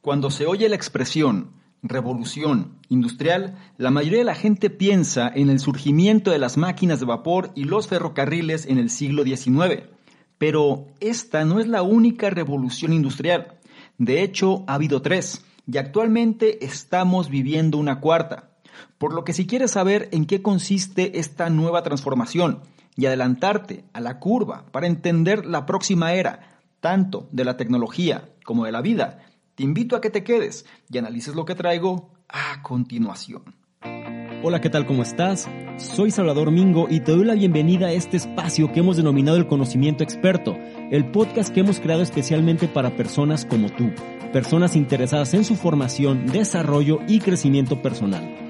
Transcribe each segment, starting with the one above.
Cuando se oye la expresión revolución industrial, la mayoría de la gente piensa en el surgimiento de las máquinas de vapor y los ferrocarriles en el siglo XIX. Pero esta no es la única revolución industrial. De hecho, ha habido tres, y actualmente estamos viviendo una cuarta. Por lo que si quieres saber en qué consiste esta nueva transformación y adelantarte a la curva para entender la próxima era, tanto de la tecnología como de la vida, te invito a que te quedes y analices lo que traigo a continuación. Hola, ¿qué tal? ¿Cómo estás? Soy Salvador Mingo y te doy la bienvenida a este espacio que hemos denominado el conocimiento experto, el podcast que hemos creado especialmente para personas como tú, personas interesadas en su formación, desarrollo y crecimiento personal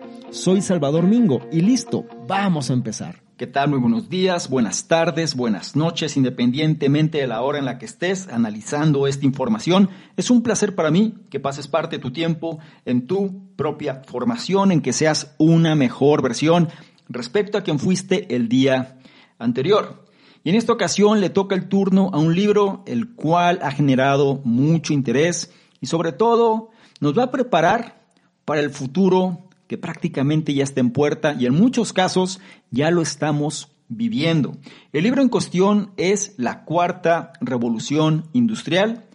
Soy Salvador Mingo y listo, vamos a empezar. ¿Qué tal? Muy buenos días, buenas tardes, buenas noches, independientemente de la hora en la que estés analizando esta información. Es un placer para mí que pases parte de tu tiempo en tu propia formación, en que seas una mejor versión respecto a quien fuiste el día anterior. Y en esta ocasión le toca el turno a un libro el cual ha generado mucho interés y sobre todo nos va a preparar para el futuro que prácticamente ya está en puerta y en muchos casos ya lo estamos viviendo. El libro en cuestión es La Cuarta Revolución Industrial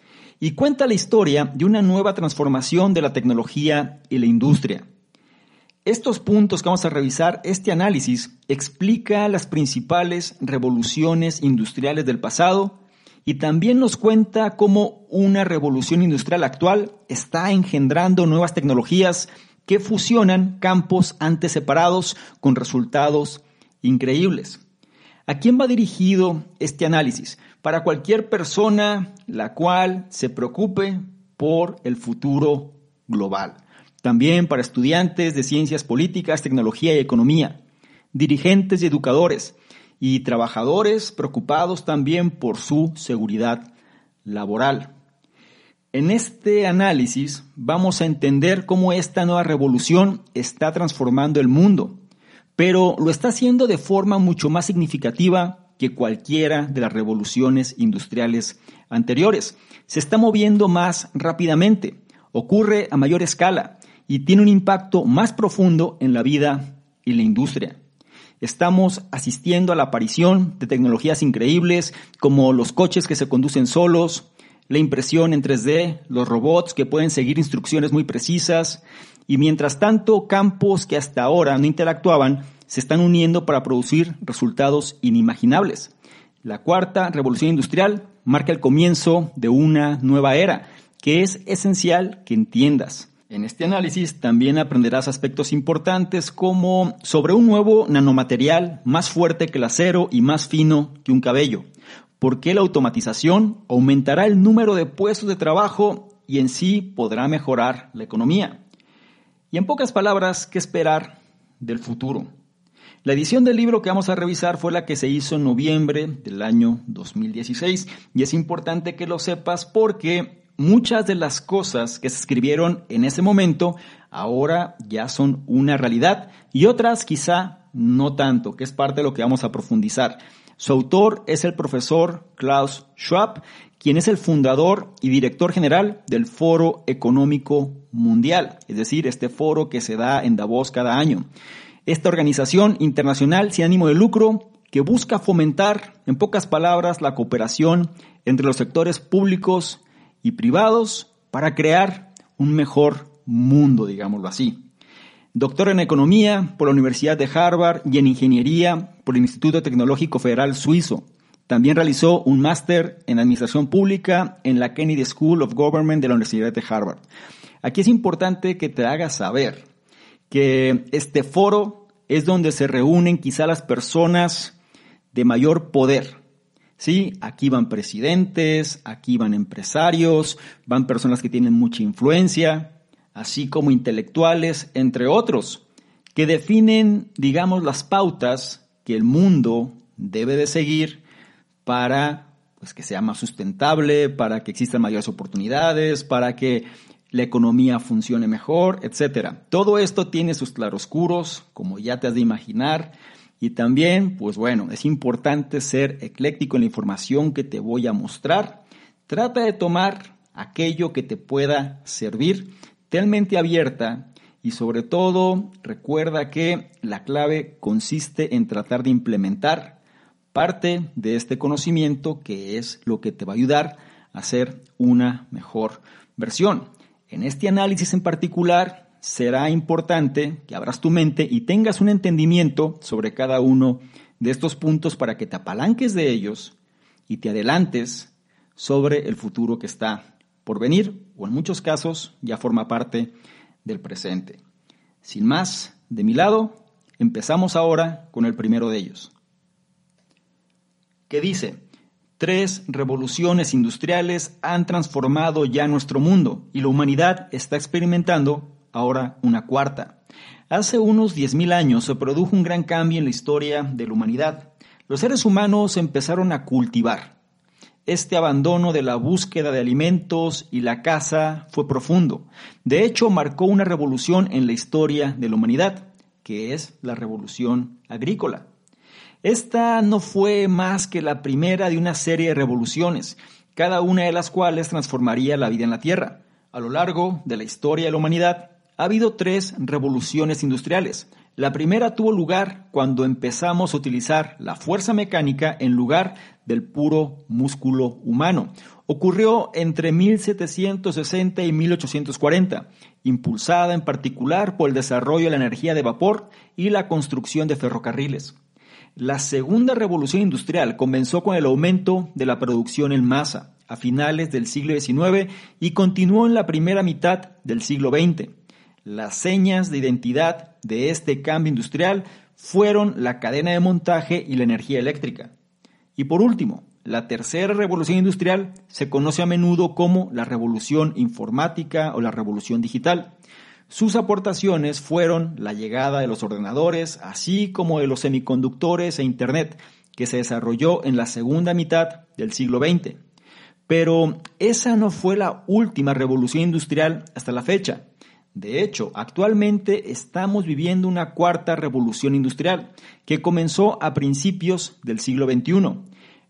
y cuenta la historia de una nueva transformación de la tecnología y la industria. Estos puntos que vamos a revisar, este análisis, explica las principales revoluciones industriales del pasado y también nos cuenta cómo una revolución industrial actual está engendrando nuevas tecnologías que fusionan campos antes separados con resultados increíbles. ¿A quién va dirigido este análisis? Para cualquier persona la cual se preocupe por el futuro global. También para estudiantes de ciencias políticas, tecnología y economía, dirigentes y educadores y trabajadores preocupados también por su seguridad laboral. En este análisis vamos a entender cómo esta nueva revolución está transformando el mundo, pero lo está haciendo de forma mucho más significativa que cualquiera de las revoluciones industriales anteriores. Se está moviendo más rápidamente, ocurre a mayor escala y tiene un impacto más profundo en la vida y la industria. Estamos asistiendo a la aparición de tecnologías increíbles como los coches que se conducen solos, la impresión en 3D, los robots que pueden seguir instrucciones muy precisas, y mientras tanto campos que hasta ahora no interactuaban se están uniendo para producir resultados inimaginables. La cuarta revolución industrial marca el comienzo de una nueva era que es esencial que entiendas. En este análisis también aprenderás aspectos importantes como sobre un nuevo nanomaterial más fuerte que el acero y más fino que un cabello, porque la automatización aumentará el número de puestos de trabajo y en sí podrá mejorar la economía. Y en pocas palabras, ¿qué esperar del futuro? La edición del libro que vamos a revisar fue la que se hizo en noviembre del año 2016 y es importante que lo sepas porque muchas de las cosas que se escribieron en ese momento ahora ya son una realidad y otras quizá no tanto, que es parte de lo que vamos a profundizar. Su autor es el profesor Klaus Schwab, quien es el fundador y director general del Foro Económico Mundial, es decir, este foro que se da en Davos cada año. Esta organización internacional sin ánimo de lucro que busca fomentar, en pocas palabras, la cooperación entre los sectores públicos y privados para crear un mejor mundo, digámoslo así doctor en Economía por la Universidad de Harvard y en Ingeniería por el Instituto Tecnológico Federal Suizo. También realizó un máster en Administración Pública en la Kennedy School of Government de la Universidad de Harvard. Aquí es importante que te hagas saber que este foro es donde se reúnen quizá las personas de mayor poder. Sí, aquí van presidentes, aquí van empresarios, van personas que tienen mucha influencia, así como intelectuales, entre otros, que definen, digamos, las pautas que el mundo debe de seguir para pues, que sea más sustentable, para que existan mayores oportunidades, para que la economía funcione mejor, etc. Todo esto tiene sus claroscuros, como ya te has de imaginar, y también, pues bueno, es importante ser ecléctico en la información que te voy a mostrar. Trata de tomar aquello que te pueda servir, ten mente abierta y sobre todo recuerda que la clave consiste en tratar de implementar parte de este conocimiento que es lo que te va a ayudar a hacer una mejor versión. En este análisis en particular será importante que abras tu mente y tengas un entendimiento sobre cada uno de estos puntos para que te apalanques de ellos y te adelantes sobre el futuro que está por venir o en muchos casos ya forma parte del presente. Sin más, de mi lado, empezamos ahora con el primero de ellos. ¿Qué dice? Tres revoluciones industriales han transformado ya nuestro mundo y la humanidad está experimentando ahora una cuarta. Hace unos 10.000 años se produjo un gran cambio en la historia de la humanidad. Los seres humanos empezaron a cultivar. Este abandono de la búsqueda de alimentos y la caza fue profundo. De hecho, marcó una revolución en la historia de la humanidad, que es la revolución agrícola. Esta no fue más que la primera de una serie de revoluciones, cada una de las cuales transformaría la vida en la Tierra. A lo largo de la historia de la humanidad ha habido tres revoluciones industriales. La primera tuvo lugar cuando empezamos a utilizar la fuerza mecánica en lugar del puro músculo humano. Ocurrió entre 1760 y 1840, impulsada en particular por el desarrollo de la energía de vapor y la construcción de ferrocarriles. La segunda revolución industrial comenzó con el aumento de la producción en masa a finales del siglo XIX y continuó en la primera mitad del siglo XX. Las señas de identidad de este cambio industrial fueron la cadena de montaje y la energía eléctrica. Y por último, la tercera revolución industrial se conoce a menudo como la revolución informática o la revolución digital. Sus aportaciones fueron la llegada de los ordenadores, así como de los semiconductores e Internet, que se desarrolló en la segunda mitad del siglo XX. Pero esa no fue la última revolución industrial hasta la fecha. De hecho, actualmente estamos viviendo una cuarta revolución industrial que comenzó a principios del siglo XXI.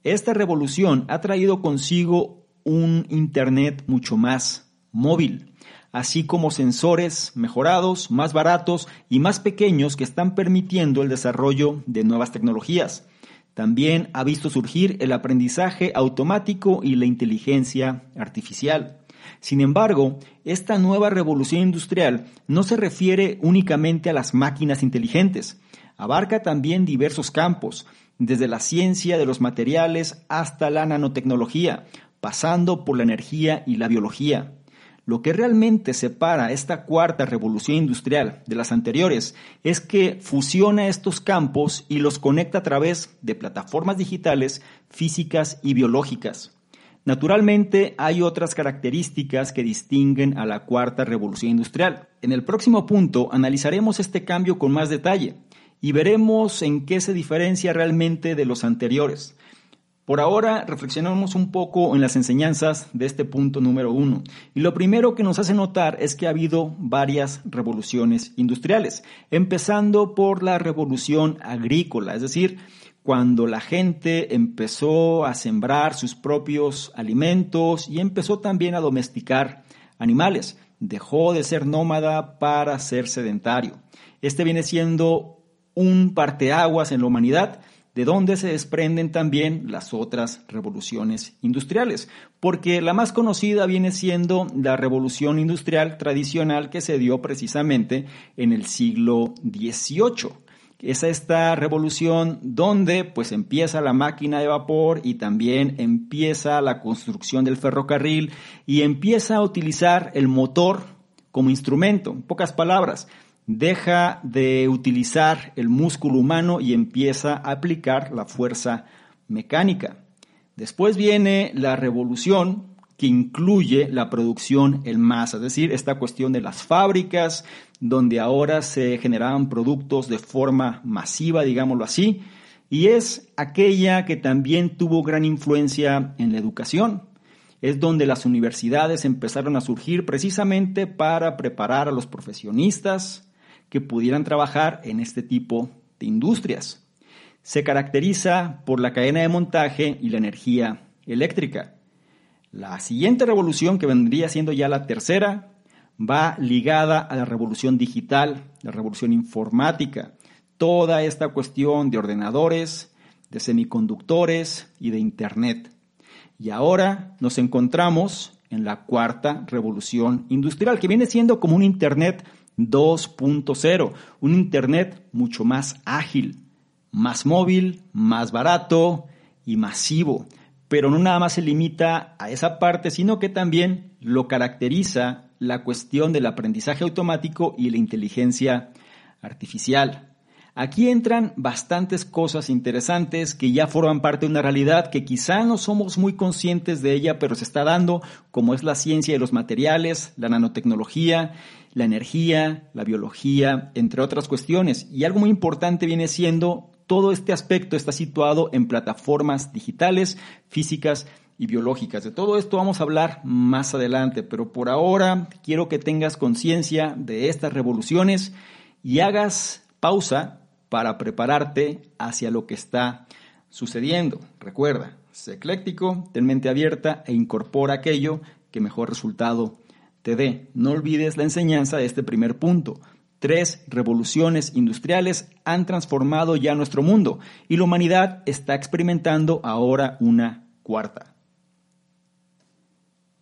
Esta revolución ha traído consigo un Internet mucho más móvil así como sensores mejorados, más baratos y más pequeños que están permitiendo el desarrollo de nuevas tecnologías. También ha visto surgir el aprendizaje automático y la inteligencia artificial. Sin embargo, esta nueva revolución industrial no se refiere únicamente a las máquinas inteligentes, abarca también diversos campos, desde la ciencia de los materiales hasta la nanotecnología, pasando por la energía y la biología. Lo que realmente separa esta cuarta revolución industrial de las anteriores es que fusiona estos campos y los conecta a través de plataformas digitales, físicas y biológicas. Naturalmente hay otras características que distinguen a la cuarta revolución industrial. En el próximo punto analizaremos este cambio con más detalle y veremos en qué se diferencia realmente de los anteriores. Por ahora reflexionamos un poco en las enseñanzas de este punto número uno. Y lo primero que nos hace notar es que ha habido varias revoluciones industriales, empezando por la revolución agrícola, es decir, cuando la gente empezó a sembrar sus propios alimentos y empezó también a domesticar animales. Dejó de ser nómada para ser sedentario. Este viene siendo un parteaguas en la humanidad de donde se desprenden también las otras revoluciones industriales, porque la más conocida viene siendo la revolución industrial tradicional que se dio precisamente en el siglo XVIII. Es esta revolución donde pues empieza la máquina de vapor y también empieza la construcción del ferrocarril y empieza a utilizar el motor como instrumento. En pocas palabras, deja de utilizar el músculo humano y empieza a aplicar la fuerza mecánica. Después viene la revolución que incluye la producción en masa, es decir, esta cuestión de las fábricas, donde ahora se generaban productos de forma masiva, digámoslo así, y es aquella que también tuvo gran influencia en la educación. Es donde las universidades empezaron a surgir precisamente para preparar a los profesionistas que pudieran trabajar en este tipo de industrias. Se caracteriza por la cadena de montaje y la energía eléctrica. La siguiente revolución, que vendría siendo ya la tercera, va ligada a la revolución digital, la revolución informática, toda esta cuestión de ordenadores, de semiconductores y de Internet. Y ahora nos encontramos en la cuarta revolución industrial, que viene siendo como un Internet 2.0, un Internet mucho más ágil, más móvil, más barato y masivo. Pero no nada más se limita a esa parte, sino que también lo caracteriza la cuestión del aprendizaje automático y la inteligencia artificial. Aquí entran bastantes cosas interesantes que ya forman parte de una realidad que quizá no somos muy conscientes de ella, pero se está dando, como es la ciencia de los materiales, la nanotecnología, la energía, la biología, entre otras cuestiones. Y algo muy importante viene siendo todo este aspecto está situado en plataformas digitales, físicas y biológicas. De todo esto vamos a hablar más adelante, pero por ahora quiero que tengas conciencia de estas revoluciones y hagas pausa para prepararte hacia lo que está sucediendo. Recuerda, sé ecléctico, ten mente abierta e incorpora aquello que mejor resultado te dé. No olvides la enseñanza de este primer punto. Tres revoluciones industriales han transformado ya nuestro mundo y la humanidad está experimentando ahora una cuarta.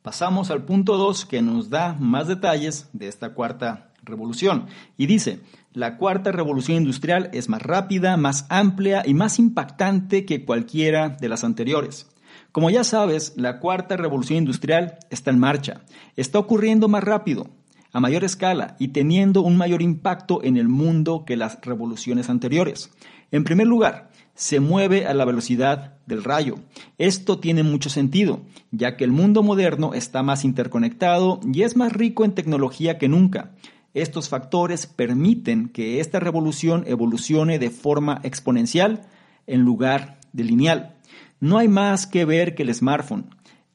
Pasamos al punto 2 que nos da más detalles de esta cuarta revolución y dice, la cuarta revolución industrial es más rápida, más amplia y más impactante que cualquiera de las anteriores. Como ya sabes, la cuarta revolución industrial está en marcha. Está ocurriendo más rápido, a mayor escala y teniendo un mayor impacto en el mundo que las revoluciones anteriores. En primer lugar, se mueve a la velocidad del rayo. Esto tiene mucho sentido, ya que el mundo moderno está más interconectado y es más rico en tecnología que nunca. Estos factores permiten que esta revolución evolucione de forma exponencial en lugar de lineal. No hay más que ver que el smartphone.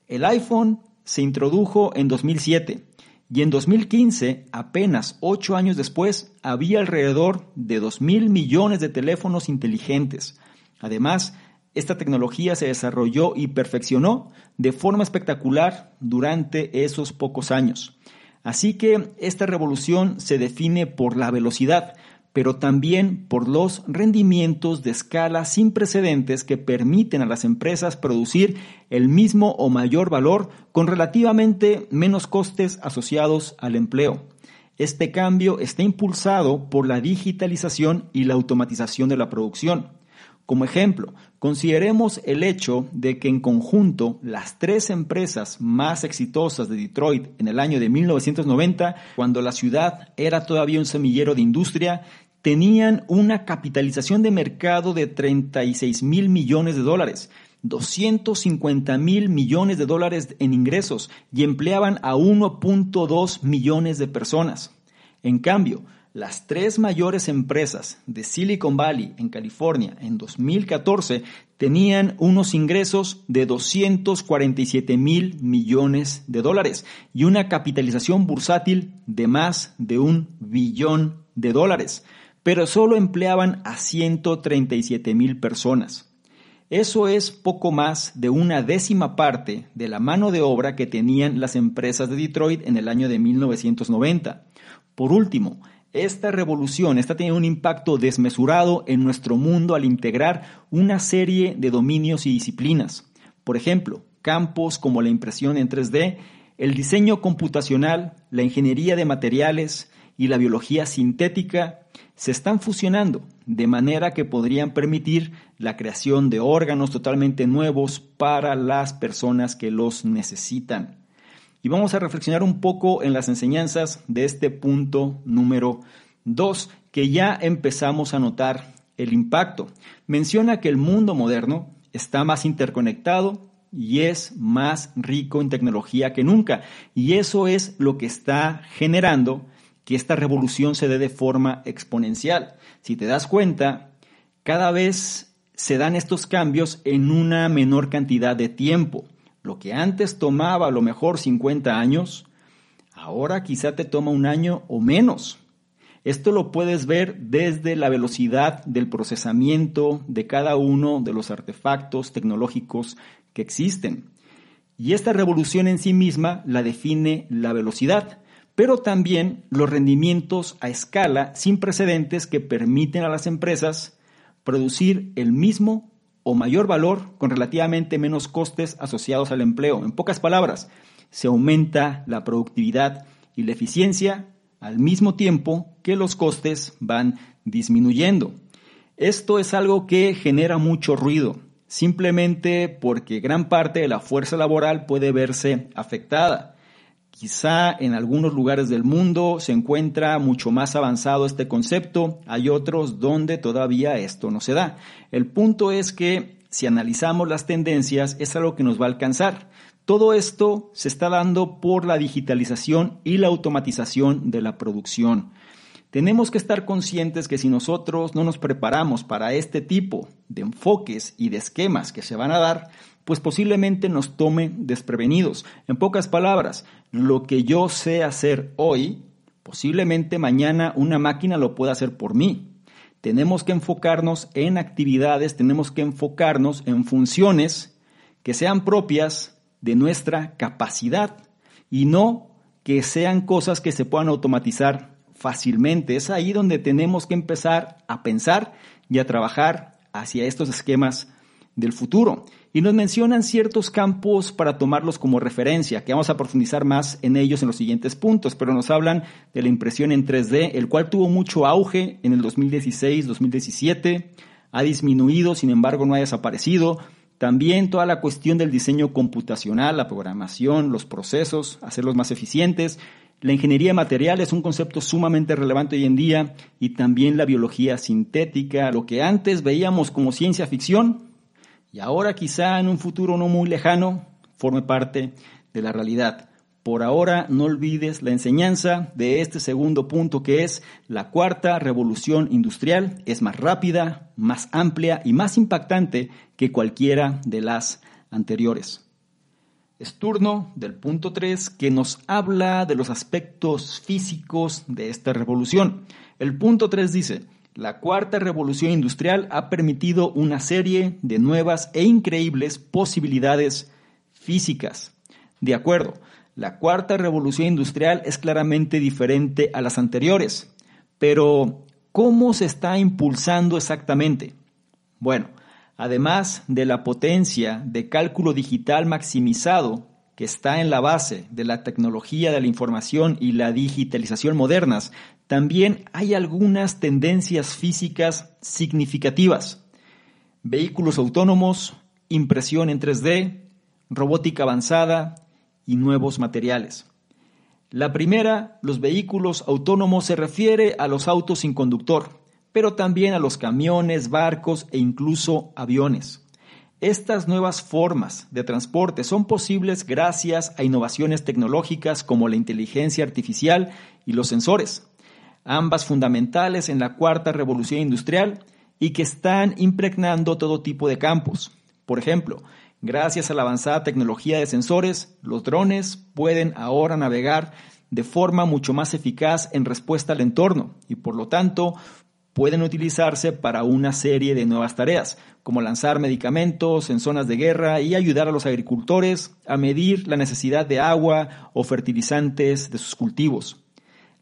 El iPhone se introdujo en 2007 y en 2015, apenas ocho años después, había alrededor de 2 mil millones de teléfonos inteligentes. Además, esta tecnología se desarrolló y perfeccionó de forma espectacular durante esos pocos años. Así que esta revolución se define por la velocidad, pero también por los rendimientos de escala sin precedentes que permiten a las empresas producir el mismo o mayor valor con relativamente menos costes asociados al empleo. Este cambio está impulsado por la digitalización y la automatización de la producción. Como ejemplo, consideremos el hecho de que en conjunto las tres empresas más exitosas de Detroit en el año de 1990, cuando la ciudad era todavía un semillero de industria, tenían una capitalización de mercado de 36 mil millones de dólares, 250 mil millones de dólares en ingresos y empleaban a 1.2 millones de personas. En cambio, las tres mayores empresas de Silicon Valley en California en 2014 tenían unos ingresos de 247 mil millones de dólares y una capitalización bursátil de más de un billón de dólares, pero solo empleaban a 137 mil personas. Eso es poco más de una décima parte de la mano de obra que tenían las empresas de Detroit en el año de 1990. Por último, esta revolución está teniendo un impacto desmesurado en nuestro mundo al integrar una serie de dominios y disciplinas. Por ejemplo, campos como la impresión en 3D, el diseño computacional, la ingeniería de materiales y la biología sintética se están fusionando de manera que podrían permitir la creación de órganos totalmente nuevos para las personas que los necesitan y vamos a reflexionar un poco en las enseñanzas de este punto número 2, que ya empezamos a notar el impacto. Menciona que el mundo moderno está más interconectado, y es más rico en tecnología que nunca. Y eso es lo que está generando que esta revolución se dé de forma exponencial. Si te das cuenta, cada vez se dan estos cambios en una menor cantidad de tiempo. Lo que antes tomaba a lo mejor 50 años, ahora quizá te toma un año o menos. Esto lo puedes ver desde la velocidad del procesamiento de cada uno de los artefactos tecnológicos que existen. Y esta revolución en sí misma la define la velocidad, pero también los rendimientos a escala sin precedentes que permiten a las empresas producir el mismo o mayor valor con relativamente menos costes asociados al empleo. En pocas palabras, se aumenta la productividad y la eficiencia al mismo tiempo que los costes van disminuyendo. Esto es algo que genera mucho ruido, simplemente porque gran parte de la fuerza laboral puede verse afectada. Quizá en algunos lugares del mundo se encuentra mucho más avanzado este concepto, hay otros donde todavía esto no se da. El punto es que si analizamos las tendencias es algo que nos va a alcanzar. Todo esto se está dando por la digitalización y la automatización de la producción. Tenemos que estar conscientes que si nosotros no nos preparamos para este tipo de enfoques y de esquemas que se van a dar, pues posiblemente nos tome desprevenidos. En pocas palabras, lo que yo sé hacer hoy, posiblemente mañana una máquina lo pueda hacer por mí. Tenemos que enfocarnos en actividades, tenemos que enfocarnos en funciones que sean propias de nuestra capacidad y no que sean cosas que se puedan automatizar fácilmente. Es ahí donde tenemos que empezar a pensar y a trabajar hacia estos esquemas del futuro. Y nos mencionan ciertos campos para tomarlos como referencia, que vamos a profundizar más en ellos en los siguientes puntos, pero nos hablan de la impresión en 3D, el cual tuvo mucho auge en el 2016-2017, ha disminuido, sin embargo no ha desaparecido, también toda la cuestión del diseño computacional, la programación, los procesos, hacerlos más eficientes. La ingeniería material es un concepto sumamente relevante hoy en día y también la biología sintética, lo que antes veíamos como ciencia ficción y ahora quizá en un futuro no muy lejano forme parte de la realidad. Por ahora no olvides la enseñanza de este segundo punto que es la cuarta revolución industrial. Es más rápida, más amplia y más impactante que cualquiera de las anteriores. Es turno del punto 3 que nos habla de los aspectos físicos de esta revolución. El punto 3 dice, la cuarta revolución industrial ha permitido una serie de nuevas e increíbles posibilidades físicas. De acuerdo, la cuarta revolución industrial es claramente diferente a las anteriores, pero ¿cómo se está impulsando exactamente? Bueno, además de la potencia de cálculo digital maximizado que está en la base de la tecnología de la información y la digitalización modernas, también hay algunas tendencias físicas significativas. Vehículos autónomos, impresión en 3D, robótica avanzada, y nuevos materiales. La primera, los vehículos autónomos, se refiere a los autos sin conductor, pero también a los camiones, barcos e incluso aviones. Estas nuevas formas de transporte son posibles gracias a innovaciones tecnológicas como la inteligencia artificial y los sensores, ambas fundamentales en la cuarta revolución industrial y que están impregnando todo tipo de campos. Por ejemplo, Gracias a la avanzada tecnología de sensores, los drones pueden ahora navegar de forma mucho más eficaz en respuesta al entorno y por lo tanto pueden utilizarse para una serie de nuevas tareas, como lanzar medicamentos en zonas de guerra y ayudar a los agricultores a medir la necesidad de agua o fertilizantes de sus cultivos.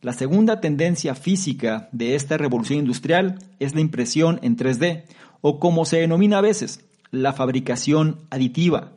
La segunda tendencia física de esta revolución industrial es la impresión en 3D, o como se denomina a veces, la fabricación aditiva.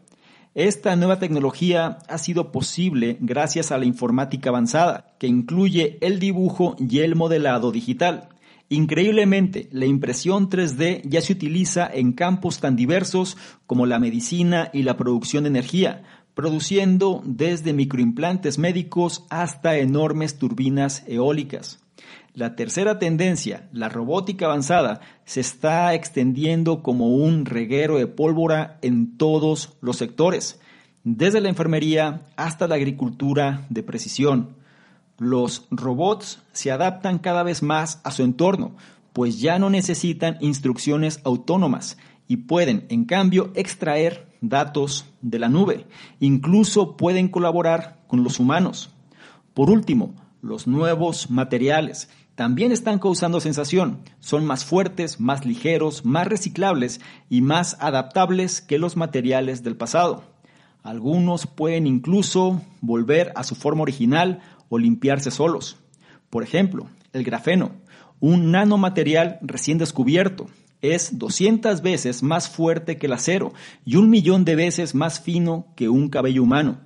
Esta nueva tecnología ha sido posible gracias a la informática avanzada, que incluye el dibujo y el modelado digital. Increíblemente, la impresión 3D ya se utiliza en campos tan diversos como la medicina y la producción de energía, produciendo desde microimplantes médicos hasta enormes turbinas eólicas. La tercera tendencia, la robótica avanzada, se está extendiendo como un reguero de pólvora en todos los sectores, desde la enfermería hasta la agricultura de precisión. Los robots se adaptan cada vez más a su entorno, pues ya no necesitan instrucciones autónomas y pueden, en cambio, extraer datos de la nube. Incluso pueden colaborar con los humanos. Por último, los nuevos materiales también están causando sensación. Son más fuertes, más ligeros, más reciclables y más adaptables que los materiales del pasado. Algunos pueden incluso volver a su forma original o limpiarse solos. Por ejemplo, el grafeno, un nanomaterial recién descubierto, es 200 veces más fuerte que el acero y un millón de veces más fino que un cabello humano.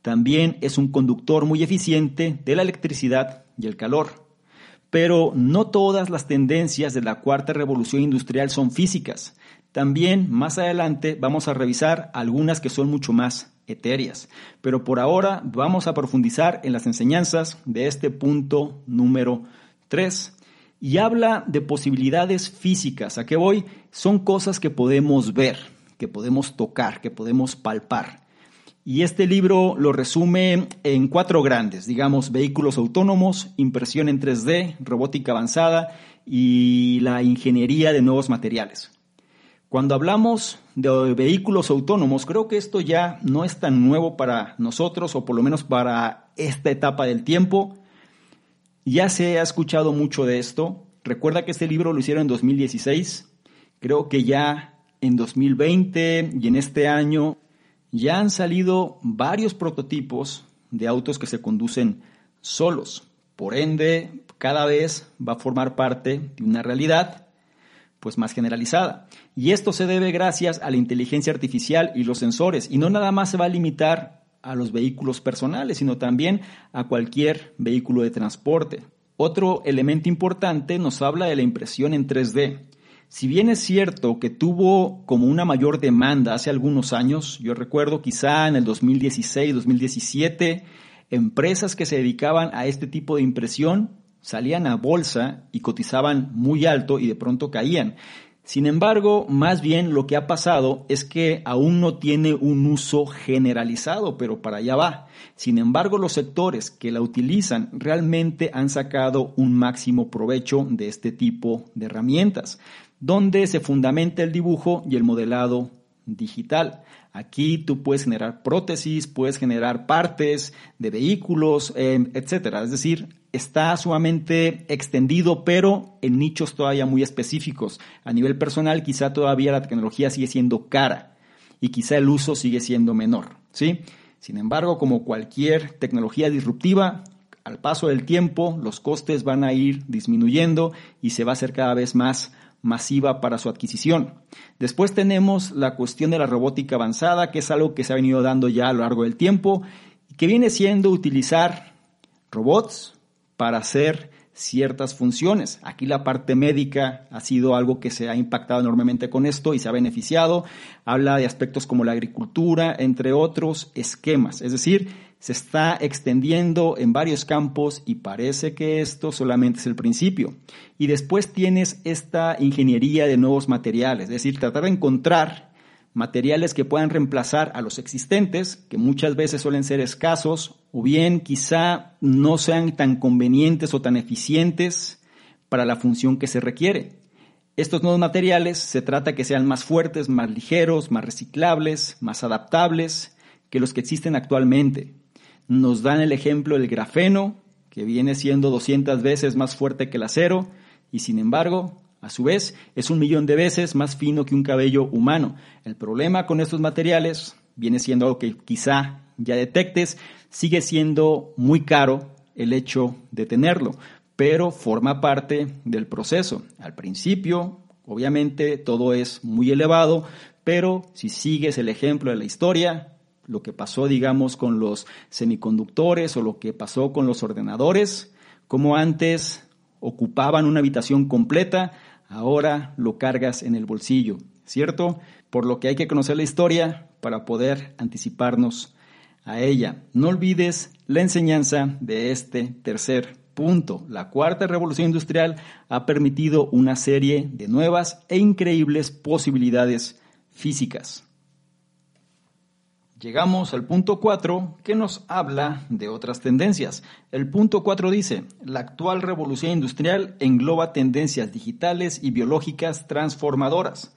También es un conductor muy eficiente de la electricidad y el calor. Pero no todas las tendencias de la cuarta revolución industrial son físicas. También más adelante vamos a revisar algunas que son mucho más etéreas. Pero por ahora vamos a profundizar en las enseñanzas de este punto número 3. Y habla de posibilidades físicas. ¿A qué voy? Son cosas que podemos ver, que podemos tocar, que podemos palpar. Y este libro lo resume en cuatro grandes, digamos, vehículos autónomos, impresión en 3D, robótica avanzada y la ingeniería de nuevos materiales. Cuando hablamos de vehículos autónomos, creo que esto ya no es tan nuevo para nosotros, o por lo menos para esta etapa del tiempo. Ya se ha escuchado mucho de esto. Recuerda que este libro lo hicieron en 2016. Creo que ya en 2020 y en este año ya han salido varios prototipos de autos que se conducen solos. Por ende, cada vez va a formar parte de una realidad pues más generalizada. Y esto se debe gracias a la inteligencia artificial y los sensores. Y no nada más se va a limitar a los vehículos personales, sino también a cualquier vehículo de transporte. Otro elemento importante nos habla de la impresión en 3D. Si bien es cierto que tuvo como una mayor demanda hace algunos años, yo recuerdo quizá en el 2016, 2017, empresas que se dedicaban a este tipo de impresión salían a bolsa y cotizaban muy alto y de pronto caían. Sin embargo, más bien lo que ha pasado es que aún no tiene un uso generalizado, pero para allá va. Sin embargo, los sectores que la utilizan realmente han sacado un máximo provecho de este tipo de herramientas donde se fundamenta el dibujo y el modelado digital. Aquí tú puedes generar prótesis, puedes generar partes de vehículos, eh, etcétera. Es decir, está sumamente extendido, pero en nichos todavía muy específicos. A nivel personal, quizá todavía la tecnología sigue siendo cara y quizá el uso sigue siendo menor. ¿sí? Sin embargo, como cualquier tecnología disruptiva, al paso del tiempo los costes van a ir disminuyendo y se va a hacer cada vez más masiva para su adquisición. Después tenemos la cuestión de la robótica avanzada, que es algo que se ha venido dando ya a lo largo del tiempo, que viene siendo utilizar robots para hacer ciertas funciones. Aquí la parte médica ha sido algo que se ha impactado enormemente con esto y se ha beneficiado. Habla de aspectos como la agricultura, entre otros esquemas. Es decir, se está extendiendo en varios campos y parece que esto solamente es el principio. Y después tienes esta ingeniería de nuevos materiales, es decir, tratar de encontrar materiales que puedan reemplazar a los existentes, que muchas veces suelen ser escasos, o bien quizá no sean tan convenientes o tan eficientes para la función que se requiere. Estos nuevos materiales se trata que sean más fuertes, más ligeros, más reciclables, más adaptables que los que existen actualmente. Nos dan el ejemplo del grafeno, que viene siendo 200 veces más fuerte que el acero, y sin embargo a su vez, es un millón de veces más fino que un cabello humano. El problema con estos materiales viene siendo algo que quizá ya detectes, sigue siendo muy caro el hecho de tenerlo, pero forma parte del proceso. Al principio, obviamente, todo es muy elevado, pero si sigues el ejemplo de la historia, lo que pasó, digamos, con los semiconductores o lo que pasó con los ordenadores, como antes ocupaban una habitación completa, ahora lo cargas en el bolsillo, ¿cierto? Por lo que hay que conocer la historia para poder anticiparnos a ella. No olvides la enseñanza de este tercer punto. La cuarta revolución industrial ha permitido una serie de nuevas e increíbles posibilidades físicas. Llegamos al punto 4 que nos habla de otras tendencias. El punto 4 dice, la actual revolución industrial engloba tendencias digitales y biológicas transformadoras.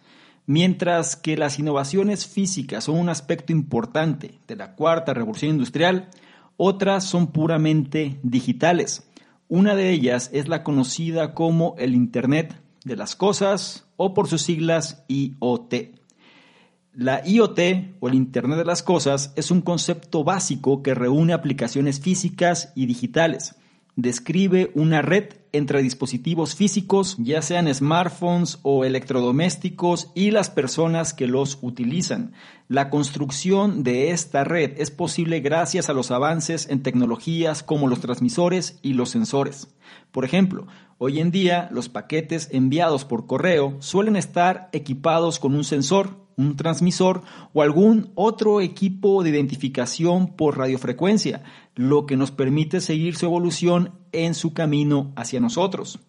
Mientras que las innovaciones físicas son un aspecto importante de la cuarta revolución industrial, otras son puramente digitales. Una de ellas es la conocida como el Internet de las Cosas o por sus siglas IoT. La IoT o el Internet de las Cosas es un concepto básico que reúne aplicaciones físicas y digitales. Describe una red entre dispositivos físicos, ya sean smartphones o electrodomésticos, y las personas que los utilizan. La construcción de esta red es posible gracias a los avances en tecnologías como los transmisores y los sensores. Por ejemplo, hoy en día los paquetes enviados por correo suelen estar equipados con un sensor un transmisor o algún otro equipo de identificación por radiofrecuencia, lo que nos permite seguir su evolución en su camino hacia nosotros.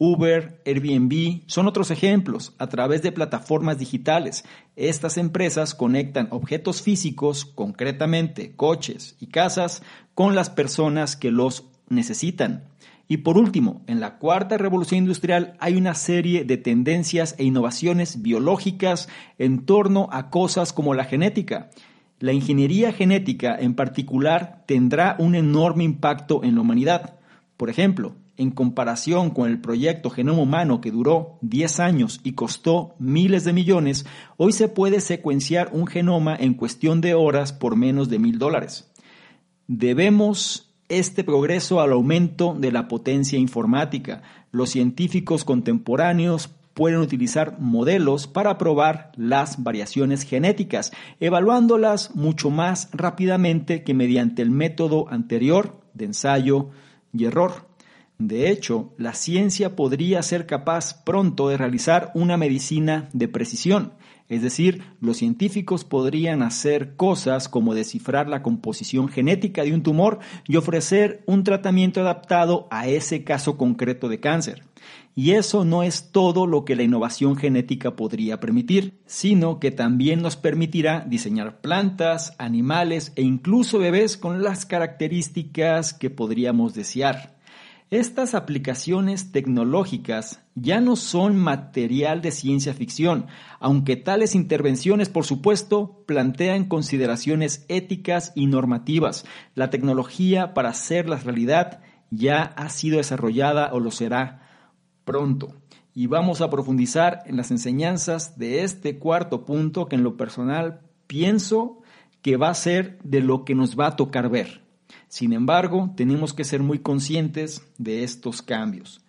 Uber, Airbnb son otros ejemplos. A través de plataformas digitales, estas empresas conectan objetos físicos, concretamente coches y casas, con las personas que los necesitan. Y por último, en la cuarta revolución industrial hay una serie de tendencias e innovaciones biológicas en torno a cosas como la genética. La ingeniería genética en particular tendrá un enorme impacto en la humanidad. Por ejemplo, en comparación con el proyecto Genoma Humano que duró 10 años y costó miles de millones, hoy se puede secuenciar un genoma en cuestión de horas por menos de mil dólares. Debemos este progreso al aumento de la potencia informática. Los científicos contemporáneos pueden utilizar modelos para probar las variaciones genéticas, evaluándolas mucho más rápidamente que mediante el método anterior de ensayo y error. De hecho, la ciencia podría ser capaz pronto de realizar una medicina de precisión, es decir, los científicos podrían hacer cosas como descifrar la composición genética de un tumor y ofrecer un tratamiento adaptado a ese caso concreto de cáncer. Y eso no es todo lo que la innovación genética podría permitir, sino que también nos permitirá diseñar plantas, animales e incluso bebés con las características que podríamos desear. Estas aplicaciones tecnológicas ya no son material de ciencia ficción, aunque tales intervenciones, por supuesto, plantean consideraciones éticas y normativas. La tecnología para hacerlas realidad ya ha sido desarrollada o lo será pronto. Y vamos a profundizar en las enseñanzas de este cuarto punto que en lo personal pienso que va a ser de lo que nos va a tocar ver. Sin embargo, tenemos que ser muy conscientes de estos cambios.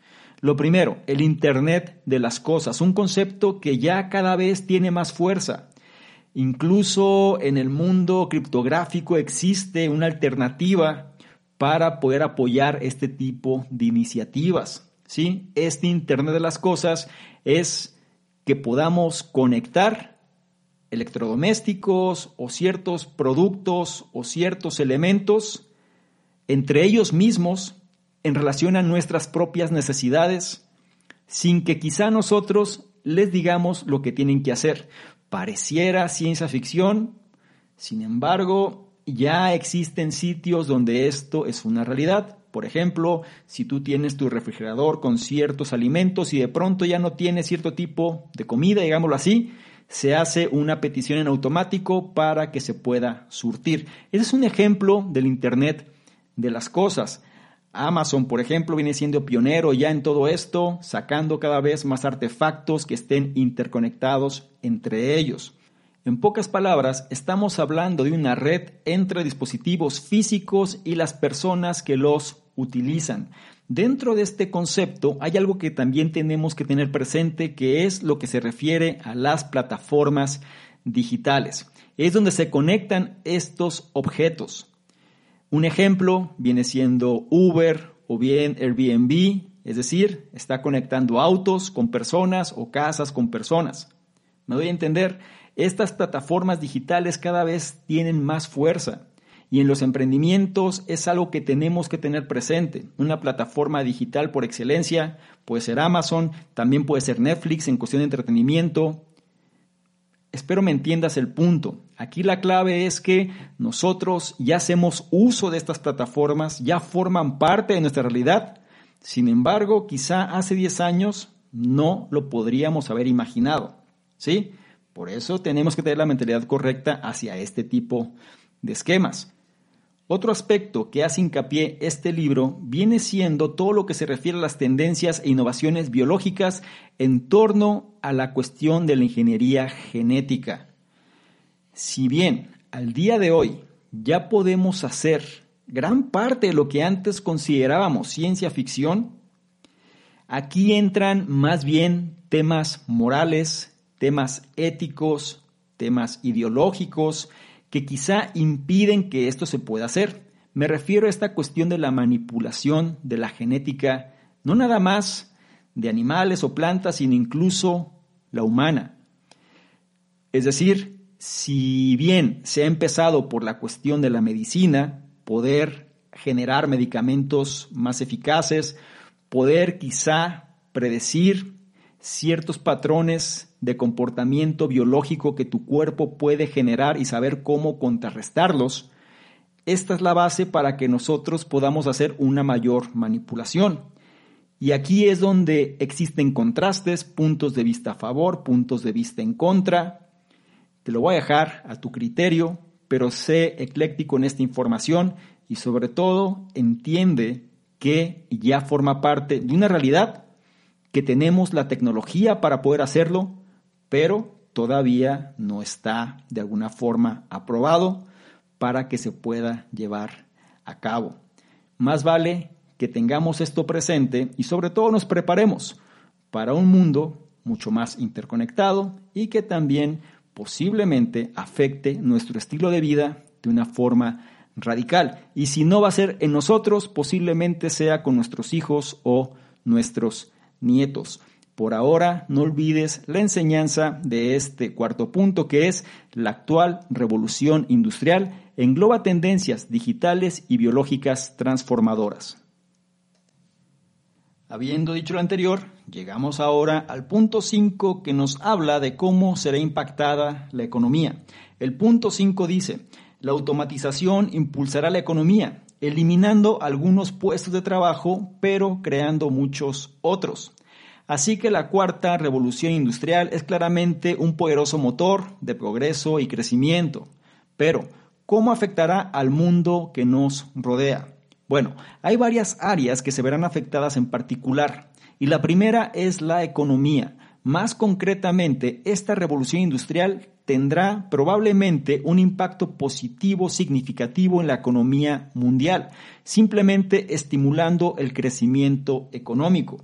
Lo primero, el Internet de las Cosas, un concepto que ya cada vez tiene más fuerza. Incluso en el mundo criptográfico existe una alternativa para poder apoyar este tipo de iniciativas. ¿sí? Este Internet de las Cosas es que podamos conectar electrodomésticos o ciertos productos o ciertos elementos entre ellos mismos en relación a nuestras propias necesidades, sin que quizá nosotros les digamos lo que tienen que hacer. Pareciera ciencia ficción, sin embargo, ya existen sitios donde esto es una realidad. Por ejemplo, si tú tienes tu refrigerador con ciertos alimentos y de pronto ya no tienes cierto tipo de comida, digámoslo así, se hace una petición en automático para que se pueda surtir. Ese es un ejemplo del Internet de las cosas. Amazon, por ejemplo, viene siendo pionero ya en todo esto, sacando cada vez más artefactos que estén interconectados entre ellos. En pocas palabras, estamos hablando de una red entre dispositivos físicos y las personas que los utilizan. Dentro de este concepto hay algo que también tenemos que tener presente, que es lo que se refiere a las plataformas digitales. Es donde se conectan estos objetos. Un ejemplo viene siendo Uber o bien Airbnb, es decir, está conectando autos con personas o casas con personas. Me doy a entender, estas plataformas digitales cada vez tienen más fuerza Y en los emprendimientos es algo que tenemos que tener presente. Una plataforma digital por excelencia puede ser Amazon, también puede ser Netflix en cuestión de entretenimiento. Espero me entiendas el punto. Aquí la clave es que nosotros ya hacemos uso de estas plataformas, ya forman parte de nuestra realidad. Sin embargo, quizá hace 10 años no lo podríamos haber imaginado. ¿Sí? Por eso tenemos que tener la mentalidad correcta hacia este tipo de esquemas. Otro aspecto que hace hincapié este libro viene siendo todo lo que se refiere a las tendencias e innovaciones biológicas en torno a la cuestión de la ingeniería genética. Si bien al día de hoy ya podemos hacer gran parte de lo que antes considerábamos ciencia ficción, aquí entran más bien temas morales, temas éticos, temas ideológicos, que quizá impiden que esto se pueda hacer. Me refiero a esta cuestión de la manipulación de la genética, no nada más de animales o plantas, sino incluso la humana. Es decir, si bien se ha empezado por la cuestión de la medicina, poder generar medicamentos más eficaces, poder quizá predecir ciertos patrones de comportamiento biológico que tu cuerpo puede generar y saber cómo contrarrestarlos, esta es la base para que nosotros podamos hacer una mayor manipulación. Y aquí es donde existen contrastes, puntos de vista a favor, puntos de vista en contra. Te lo voy a dejar a tu criterio, pero sé ecléctico en esta información y sobre todo entiende que ya forma parte de una realidad, que tenemos la tecnología para poder hacerlo, pero todavía no está de alguna forma aprobado para que se pueda llevar a cabo. Más vale que tengamos esto presente y sobre todo nos preparemos para un mundo mucho más interconectado y que también posiblemente afecte nuestro estilo de vida de una forma radical. Y si no va a ser en nosotros, posiblemente sea con nuestros hijos o nuestros nietos. Por ahora, no olvides la enseñanza de este cuarto punto, que es la actual revolución industrial engloba tendencias digitales y biológicas transformadoras. Habiendo dicho lo anterior, llegamos ahora al punto 5 que nos habla de cómo será impactada la economía. El punto 5 dice, la automatización impulsará la economía, eliminando algunos puestos de trabajo, pero creando muchos otros. Así que la cuarta revolución industrial es claramente un poderoso motor de progreso y crecimiento. Pero, ¿cómo afectará al mundo que nos rodea? Bueno, hay varias áreas que se verán afectadas en particular. Y la primera es la economía. Más concretamente, esta revolución industrial tendrá probablemente un impacto positivo significativo en la economía mundial, simplemente estimulando el crecimiento económico.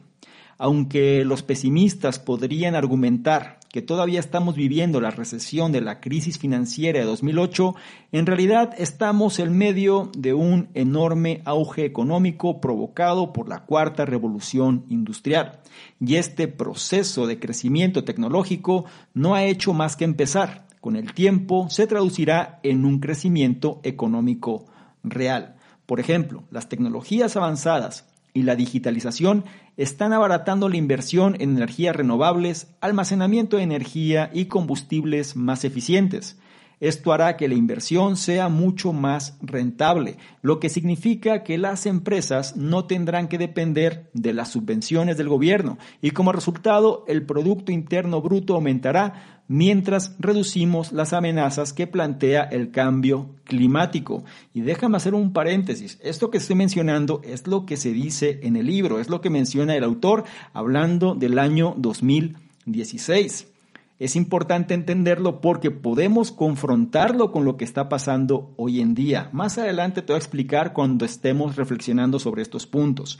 Aunque los pesimistas podrían argumentar que todavía estamos viviendo la recesión de la crisis financiera de 2008, en realidad estamos en medio de un enorme auge económico provocado por la cuarta revolución industrial. Y este proceso de crecimiento tecnológico no ha hecho más que empezar. Con el tiempo se traducirá en un crecimiento económico real. Por ejemplo, las tecnologías avanzadas y la digitalización están abaratando la inversión en energías renovables, almacenamiento de energía y combustibles más eficientes. Esto hará que la inversión sea mucho más rentable, lo que significa que las empresas no tendrán que depender de las subvenciones del gobierno y como resultado el Producto Interno Bruto aumentará mientras reducimos las amenazas que plantea el cambio climático. Y déjame hacer un paréntesis. Esto que estoy mencionando es lo que se dice en el libro, es lo que menciona el autor hablando del año 2016. Es importante entenderlo porque podemos confrontarlo con lo que está pasando hoy en día. Más adelante te voy a explicar cuando estemos reflexionando sobre estos puntos.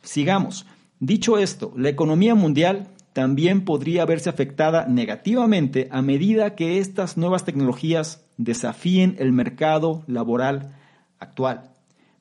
Sigamos. Dicho esto, la economía mundial también podría verse afectada negativamente a medida que estas nuevas tecnologías desafíen el mercado laboral actual.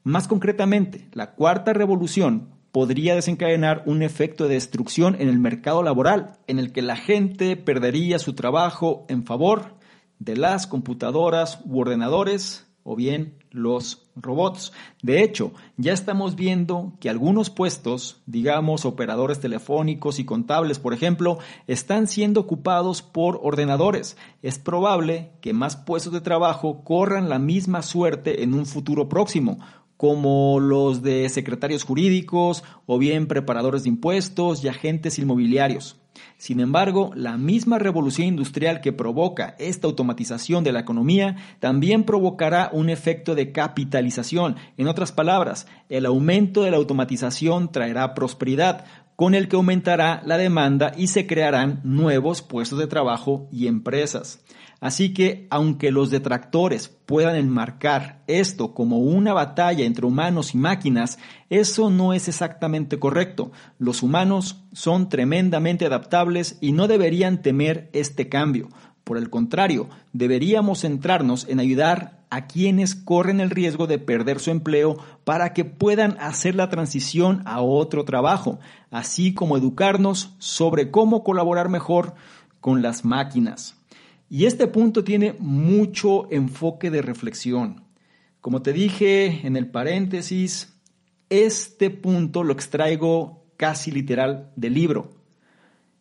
Más concretamente, la cuarta revolución podría desencadenar un efecto de destrucción en el mercado laboral, en el que la gente perdería su trabajo en favor de las computadoras u ordenadores o bien los robots. De hecho, ya estamos viendo que algunos puestos, digamos operadores telefónicos y contables, por ejemplo, están siendo ocupados por ordenadores. Es probable que más puestos de trabajo corran la misma suerte en un futuro próximo como los de secretarios jurídicos o bien preparadores de impuestos y agentes inmobiliarios. Sin embargo, la misma revolución industrial que provoca esta automatización de la economía también provocará un efecto de capitalización. En otras palabras, el aumento de la automatización traerá prosperidad, con el que aumentará la demanda y se crearán nuevos puestos de trabajo y empresas. Así que, aunque los detractores puedan enmarcar esto como una batalla entre humanos y máquinas, eso no es exactamente correcto. Los humanos son tremendamente adaptables y no deberían temer este cambio. Por el contrario, deberíamos centrarnos en ayudar a quienes corren el riesgo de perder su empleo para que puedan hacer la transición a otro trabajo, así como educarnos sobre cómo colaborar mejor con las máquinas. Y este punto tiene mucho enfoque de reflexión. Como te dije en el paréntesis, este punto lo extraigo casi literal del libro.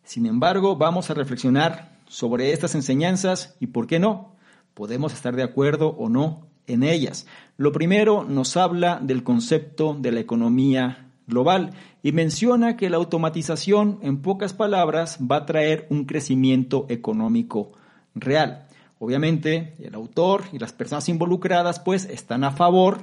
Sin embargo, vamos a reflexionar sobre estas enseñanzas y, ¿por qué no? Podemos estar de acuerdo o no en ellas. Lo primero nos habla del concepto de la economía global y menciona que la automatización, en pocas palabras, va a traer un crecimiento económico real. Obviamente, el autor y las personas involucradas pues están a favor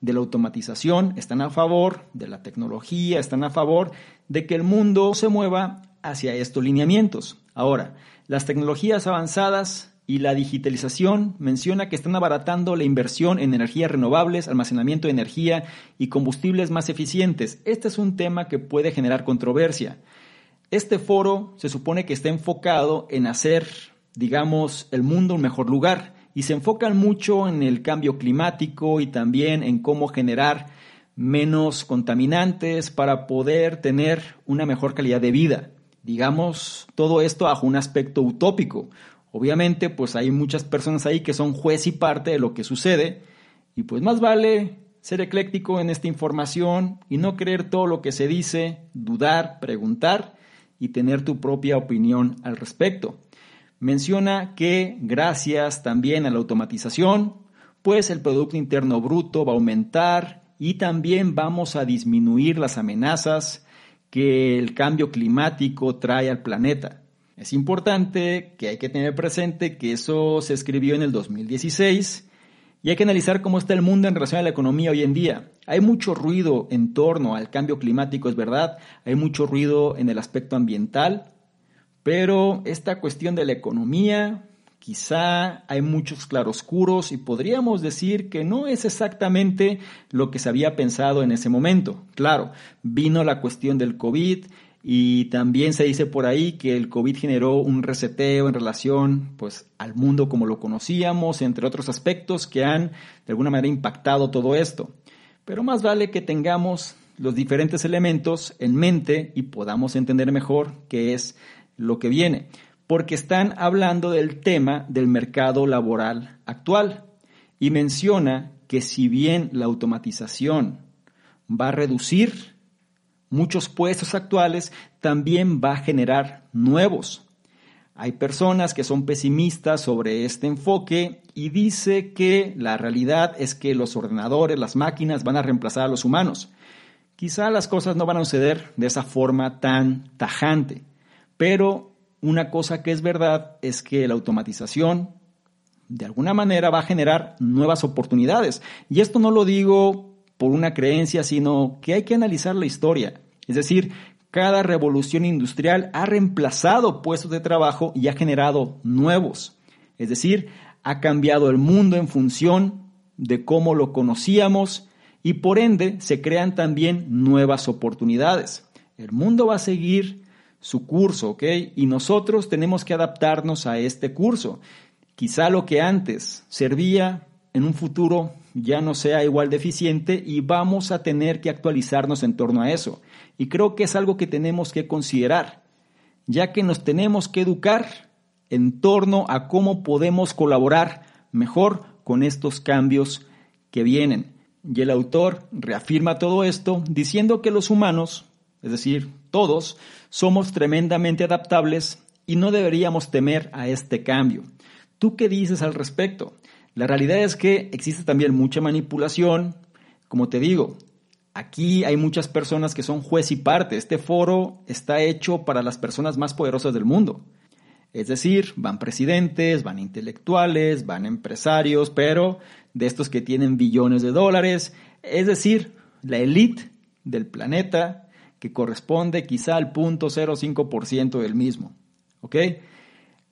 de la automatización, están a favor de la tecnología, están a favor de que el mundo se mueva hacia estos lineamientos. Ahora, las tecnologías avanzadas y la digitalización menciona que están abaratando la inversión en energías renovables, almacenamiento de energía y combustibles más eficientes. Este es un tema que puede generar controversia. Este foro se supone que está enfocado en hacer digamos, el mundo un mejor lugar y se enfocan mucho en el cambio climático y también en cómo generar menos contaminantes para poder tener una mejor calidad de vida. Digamos, todo esto bajo un aspecto utópico. Obviamente, pues hay muchas personas ahí que son juez y parte de lo que sucede y pues más vale ser ecléctico en esta información y no creer todo lo que se dice, dudar, preguntar y tener tu propia opinión al respecto menciona que gracias también a la automatización, pues el Producto Interno Bruto va a aumentar y también vamos a disminuir las amenazas que el cambio climático trae al planeta. Es importante que hay que tener presente que eso se escribió en el 2016 y hay que analizar cómo está el mundo en relación a la economía hoy en día. Hay mucho ruido en torno al cambio climático, es verdad, hay mucho ruido en el aspecto ambiental, pero esta cuestión de la economía, quizá hay muchos claroscuros y podríamos decir que no es exactamente lo que se había pensado en ese momento. Claro, vino la cuestión del COVID y también se dice por ahí que el COVID generó un reseteo en relación pues, al mundo como lo conocíamos, entre otros aspectos que han de alguna manera impactado todo esto. Pero más vale que tengamos los diferentes elementos en mente y podamos entender mejor qué es lo que viene, porque están hablando del tema del mercado laboral actual y menciona que si bien la automatización va a reducir muchos puestos actuales, también va a generar nuevos. Hay personas que son pesimistas sobre este enfoque y dice que la realidad es que los ordenadores, las máquinas van a reemplazar a los humanos. Quizá las cosas no van a suceder de esa forma tan tajante. Pero una cosa que es verdad es que la automatización de alguna manera va a generar nuevas oportunidades. Y esto no lo digo por una creencia, sino que hay que analizar la historia. Es decir, cada revolución industrial ha reemplazado puestos de trabajo y ha generado nuevos. Es decir, ha cambiado el mundo en función de cómo lo conocíamos y por ende se crean también nuevas oportunidades. El mundo va a seguir su curso, ¿ok? Y nosotros tenemos que adaptarnos a este curso. Quizá lo que antes servía en un futuro ya no sea igual de eficiente y vamos a tener que actualizarnos en torno a eso. Y creo que es algo que tenemos que considerar, ya que nos tenemos que educar en torno a cómo podemos colaborar mejor con estos cambios que vienen. Y el autor reafirma todo esto diciendo que los humanos, es decir, todos, somos tremendamente adaptables y no deberíamos temer a este cambio. ¿Tú qué dices al respecto? La realidad es que existe también mucha manipulación. Como te digo, aquí hay muchas personas que son juez y parte. Este foro está hecho para las personas más poderosas del mundo. Es decir, van presidentes, van intelectuales, van empresarios, pero de estos que tienen billones de dólares. Es decir, la élite del planeta que corresponde quizá al 0.05% del mismo. ¿Ok?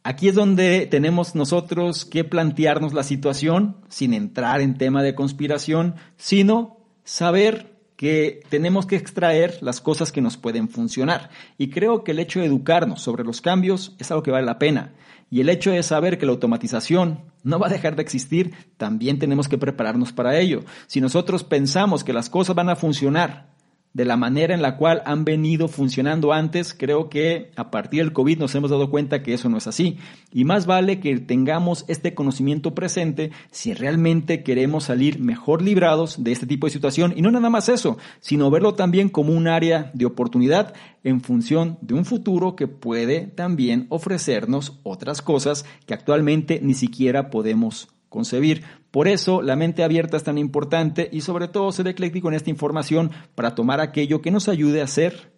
Aquí es donde tenemos nosotros que plantearnos la situación sin entrar en tema de conspiración, sino saber que tenemos que extraer las cosas que nos pueden funcionar. Y creo que el hecho de educarnos sobre los cambios es algo que vale la pena. Y el hecho de saber que la automatización no va a dejar de existir, también tenemos que prepararnos para ello. Si nosotros pensamos que las cosas van a funcionar de la manera en la cual han venido funcionando antes, creo que a partir del COVID nos hemos dado cuenta que eso no es así. Y más vale que tengamos este conocimiento presente si realmente queremos salir mejor librados de este tipo de situación. Y no nada más eso, sino verlo también como un área de oportunidad en función de un futuro que puede también ofrecernos otras cosas que actualmente ni siquiera podemos concebir. Por eso la mente abierta es tan importante y sobre todo ser ecléctico en esta información para tomar aquello que nos ayude a ser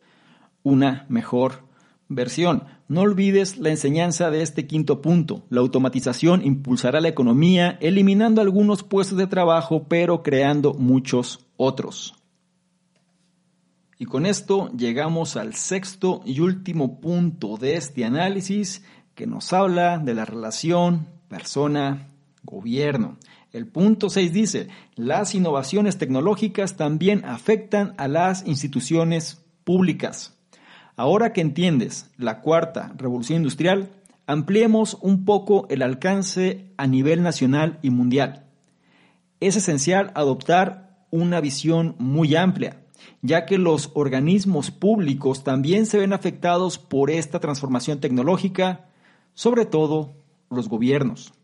una mejor versión. No olvides la enseñanza de este quinto punto. La automatización impulsará la economía, eliminando algunos puestos de trabajo, pero creando muchos otros. Y con esto llegamos al sexto y último punto de este análisis que nos habla de la relación persona-gobierno. El punto 6 dice, las innovaciones tecnológicas también afectan a las instituciones públicas. Ahora que entiendes la cuarta revolución industrial, ampliemos un poco el alcance a nivel nacional y mundial. Es esencial adoptar una visión muy amplia, ya que los organismos públicos también se ven afectados por esta transformación tecnológica, sobre todo los gobiernos.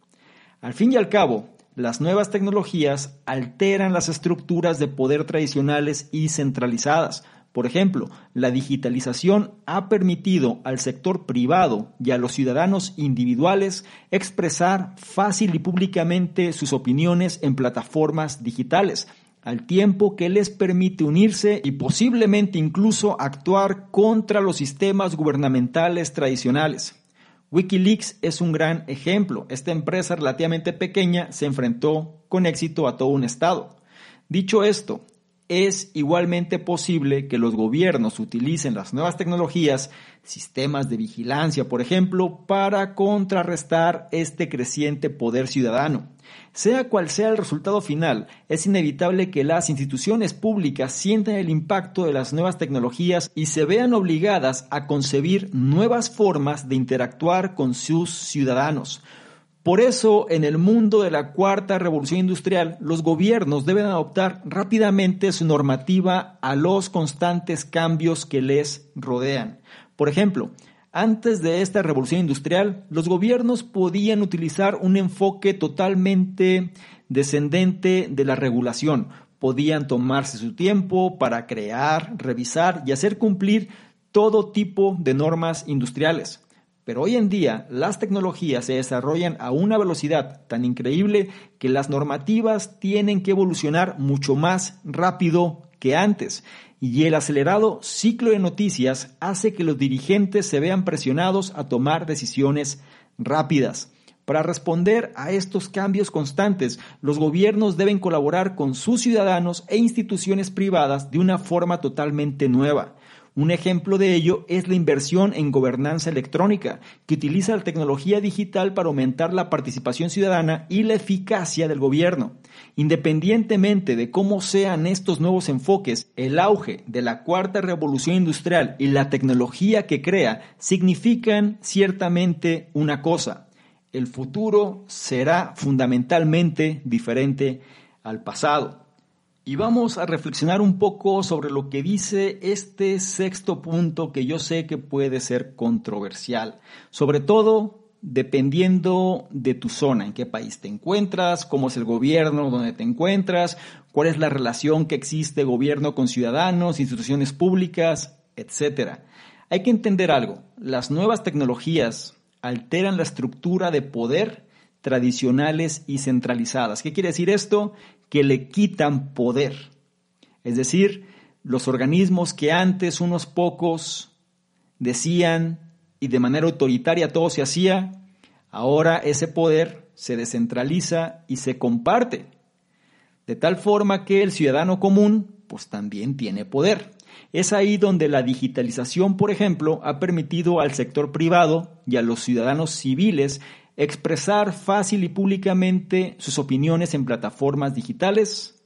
Al fin y al cabo, las nuevas tecnologías alteran las estructuras de poder tradicionales y centralizadas. Por ejemplo, la digitalización ha permitido al sector privado y a los ciudadanos individuales expresar fácil y públicamente sus opiniones en plataformas digitales, al tiempo que les permite unirse y posiblemente incluso actuar contra los sistemas gubernamentales tradicionales. Wikileaks es un gran ejemplo. Esta empresa relativamente pequeña se enfrentó con éxito a todo un Estado. Dicho esto, es igualmente posible que los gobiernos utilicen las nuevas tecnologías, sistemas de vigilancia, por ejemplo, para contrarrestar este creciente poder ciudadano. Sea cual sea el resultado final, es inevitable que las instituciones públicas sientan el impacto de las nuevas tecnologías y se vean obligadas a concebir nuevas formas de interactuar con sus ciudadanos. Por eso, en el mundo de la cuarta revolución industrial, los gobiernos deben adoptar rápidamente su normativa a los constantes cambios que les rodean. Por ejemplo, antes de esta revolución industrial, los gobiernos podían utilizar un enfoque totalmente descendente de la regulación. Podían tomarse su tiempo para crear, revisar y hacer cumplir todo tipo de normas industriales. Pero hoy en día las tecnologías se desarrollan a una velocidad tan increíble que las normativas tienen que evolucionar mucho más rápido que antes. Y el acelerado ciclo de noticias hace que los dirigentes se vean presionados a tomar decisiones rápidas. Para responder a estos cambios constantes, los gobiernos deben colaborar con sus ciudadanos e instituciones privadas de una forma totalmente nueva. Un ejemplo de ello es la inversión en gobernanza electrónica, que utiliza la tecnología digital para aumentar la participación ciudadana y la eficacia del gobierno. Independientemente de cómo sean estos nuevos enfoques, el auge de la cuarta revolución industrial y la tecnología que crea significan ciertamente una cosa. El futuro será fundamentalmente diferente al pasado. Y vamos a reflexionar un poco sobre lo que dice este sexto punto que yo sé que puede ser controversial, sobre todo dependiendo de tu zona, en qué país te encuentras, cómo es el gobierno donde te encuentras, cuál es la relación que existe gobierno con ciudadanos, instituciones públicas, etc. Hay que entender algo, las nuevas tecnologías alteran la estructura de poder tradicionales y centralizadas. ¿Qué quiere decir esto? Que le quitan poder. Es decir, los organismos que antes unos pocos decían y de manera autoritaria todo se hacía, ahora ese poder se descentraliza y se comparte. De tal forma que el ciudadano común pues también tiene poder. Es ahí donde la digitalización, por ejemplo, ha permitido al sector privado y a los ciudadanos civiles expresar fácil y públicamente sus opiniones en plataformas digitales,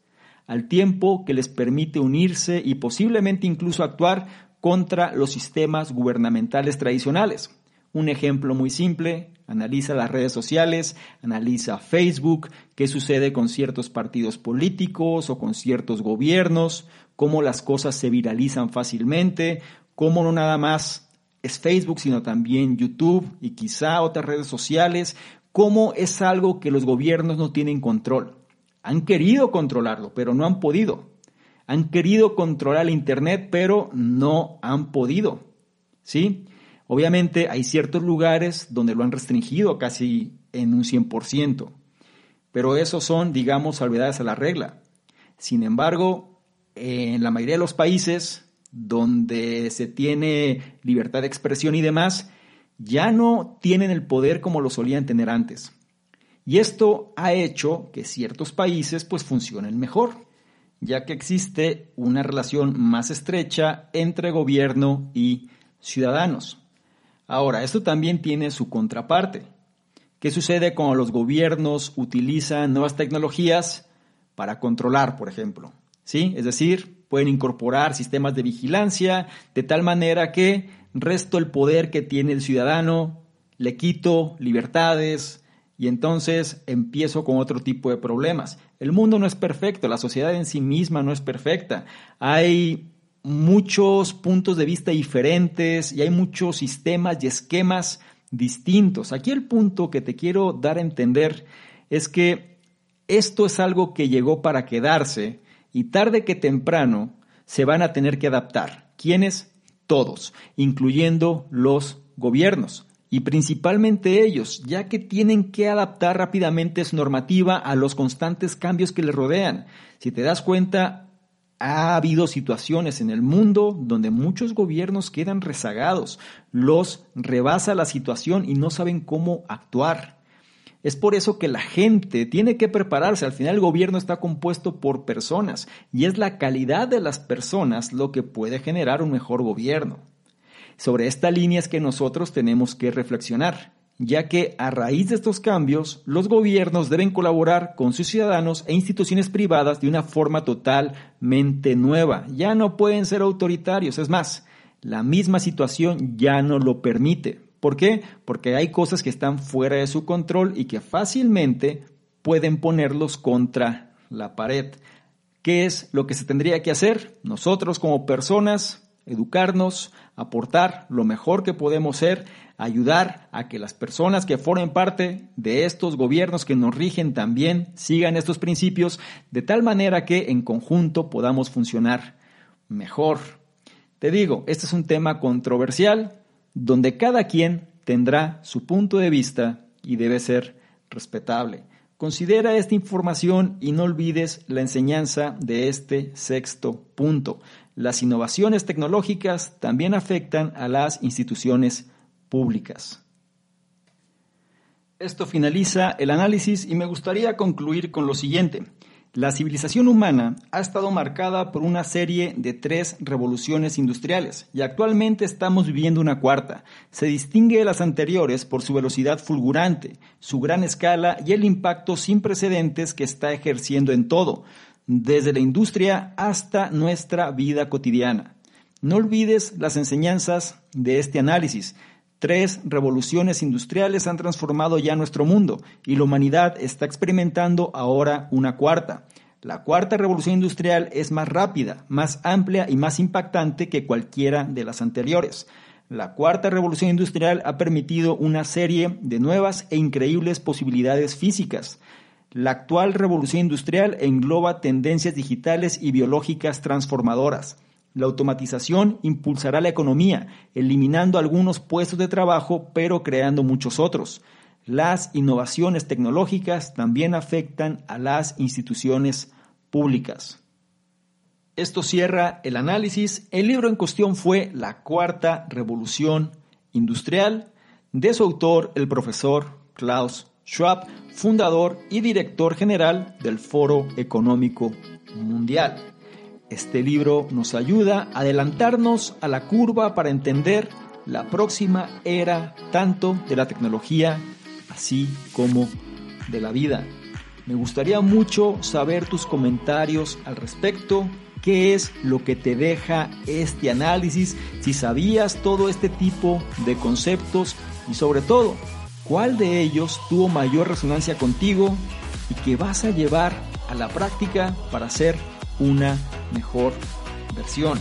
al tiempo que les permite unirse y posiblemente incluso actuar contra los sistemas gubernamentales tradicionales. Un ejemplo muy simple, analiza las redes sociales, analiza Facebook, qué sucede con ciertos partidos políticos o con ciertos gobiernos, cómo las cosas se viralizan fácilmente, cómo no nada más es Facebook, sino también YouTube y quizá otras redes sociales, cómo es algo que los gobiernos no tienen control. Han querido controlarlo, pero no han podido. Han querido controlar el Internet, pero no han podido. ¿Sí? Obviamente hay ciertos lugares donde lo han restringido casi en un 100%, pero esos son, digamos, salvedades a la regla. Sin embargo, en la mayoría de los países donde se tiene libertad de expresión y demás, ya no tienen el poder como lo solían tener antes. Y esto ha hecho que ciertos países pues funcionen mejor, ya que existe una relación más estrecha entre gobierno y ciudadanos. Ahora, esto también tiene su contraparte. ¿Qué sucede cuando los gobiernos utilizan nuevas tecnologías para controlar, por ejemplo? ¿Sí? Es decir, pueden incorporar sistemas de vigilancia de tal manera que resto el poder que tiene el ciudadano, le quito libertades y entonces empiezo con otro tipo de problemas. El mundo no es perfecto, la sociedad en sí misma no es perfecta. Hay muchos puntos de vista diferentes y hay muchos sistemas y esquemas distintos. Aquí el punto que te quiero dar a entender es que esto es algo que llegó para quedarse y tarde que temprano se van a tener que adaptar. ¿Quiénes? Todos, incluyendo los gobiernos y principalmente ellos, ya que tienen que adaptar rápidamente su normativa a los constantes cambios que les rodean. Si te das cuenta, ha habido situaciones en el mundo donde muchos gobiernos quedan rezagados, los rebasa la situación y no saben cómo actuar. Es por eso que la gente tiene que prepararse. Al final el gobierno está compuesto por personas y es la calidad de las personas lo que puede generar un mejor gobierno. Sobre esta línea es que nosotros tenemos que reflexionar, ya que a raíz de estos cambios los gobiernos deben colaborar con sus ciudadanos e instituciones privadas de una forma totalmente nueva. Ya no pueden ser autoritarios, es más, la misma situación ya no lo permite. ¿Por qué? Porque hay cosas que están fuera de su control y que fácilmente pueden ponerlos contra la pared. ¿Qué es lo que se tendría que hacer? Nosotros como personas, educarnos, aportar lo mejor que podemos ser, ayudar a que las personas que formen parte de estos gobiernos que nos rigen también sigan estos principios, de tal manera que en conjunto podamos funcionar mejor. Te digo, este es un tema controversial, donde cada quien tendrá su punto de vista y debe ser respetable. Considera esta información y no olvides la enseñanza de este sexto punto. Las innovaciones tecnológicas también afectan a las instituciones públicas. Esto finaliza el análisis y me gustaría concluir con lo siguiente. La civilización humana ha estado marcada por una serie de tres revoluciones industriales y actualmente estamos viviendo una cuarta. Se distingue de las anteriores por su velocidad fulgurante, su gran escala y el impacto sin precedentes que está ejerciendo en todo, desde la industria hasta nuestra vida cotidiana. No olvides las enseñanzas de este análisis. Tres revoluciones industriales han transformado ya nuestro mundo y la humanidad está experimentando ahora una cuarta. La cuarta revolución industrial es más rápida, más amplia y más impactante que cualquiera de las anteriores. la cuarta revolución industrial ha permitido una serie de nuevas e increíbles posibilidades físicas. La actual revolución industrial engloba tendencias digitales y biológicas transformadoras. La automatización impulsará la economía, eliminando algunos puestos de trabajo, pero creando muchos otros. Las innovaciones tecnológicas también afectan a las instituciones públicas. Esto cierra el análisis. El libro en cuestión fue La Cuarta Revolución Industrial, de su autor, el profesor Klaus Schwab, fundador y director general del Foro Económico Mundial. Este libro nos ayuda a adelantarnos a la curva para entender la próxima era tanto de la tecnología así como de la vida. Me gustaría mucho saber tus comentarios al respecto qué es lo que te deja este análisis, si sabías todo este tipo de conceptos y sobre todo, cuál de ellos tuvo mayor resonancia contigo y que vas a llevar a la práctica para ser una mejor versión.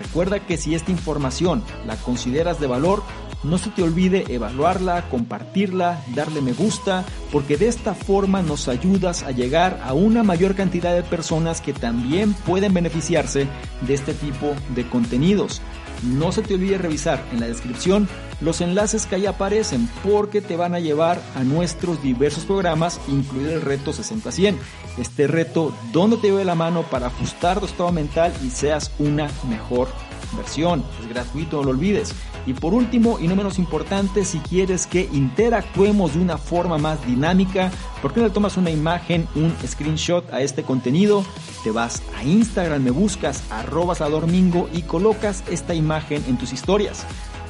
Recuerda que si esta información la consideras de valor, no se te olvide evaluarla, compartirla, darle me gusta, porque de esta forma nos ayudas a llegar a una mayor cantidad de personas que también pueden beneficiarse de este tipo de contenidos. No se te olvide revisar en la descripción los enlaces que ahí aparecen porque te van a llevar a nuestros diversos programas, incluido el reto 60-100. Este reto donde te lleve la mano para ajustar tu estado mental y seas una mejor versión. Es gratuito, no lo olvides. Y por último, y no menos importante, si quieres que interactuemos de una forma más dinámica, ¿por qué no le tomas una imagen, un screenshot a este contenido? Te vas a Instagram, me buscas arroba domingo y colocas esta imagen en tus historias.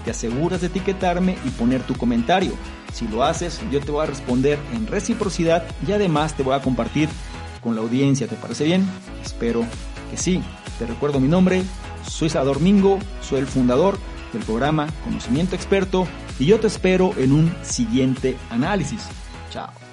Te aseguras de etiquetarme y poner tu comentario. Si lo haces, yo te voy a responder en reciprocidad y además te voy a compartir con la audiencia. ¿Te parece bien? Espero que sí. Te recuerdo mi nombre, soy Salvador Mingo, soy el fundador del programa Conocimiento Experto y yo te espero en un siguiente análisis. Chao.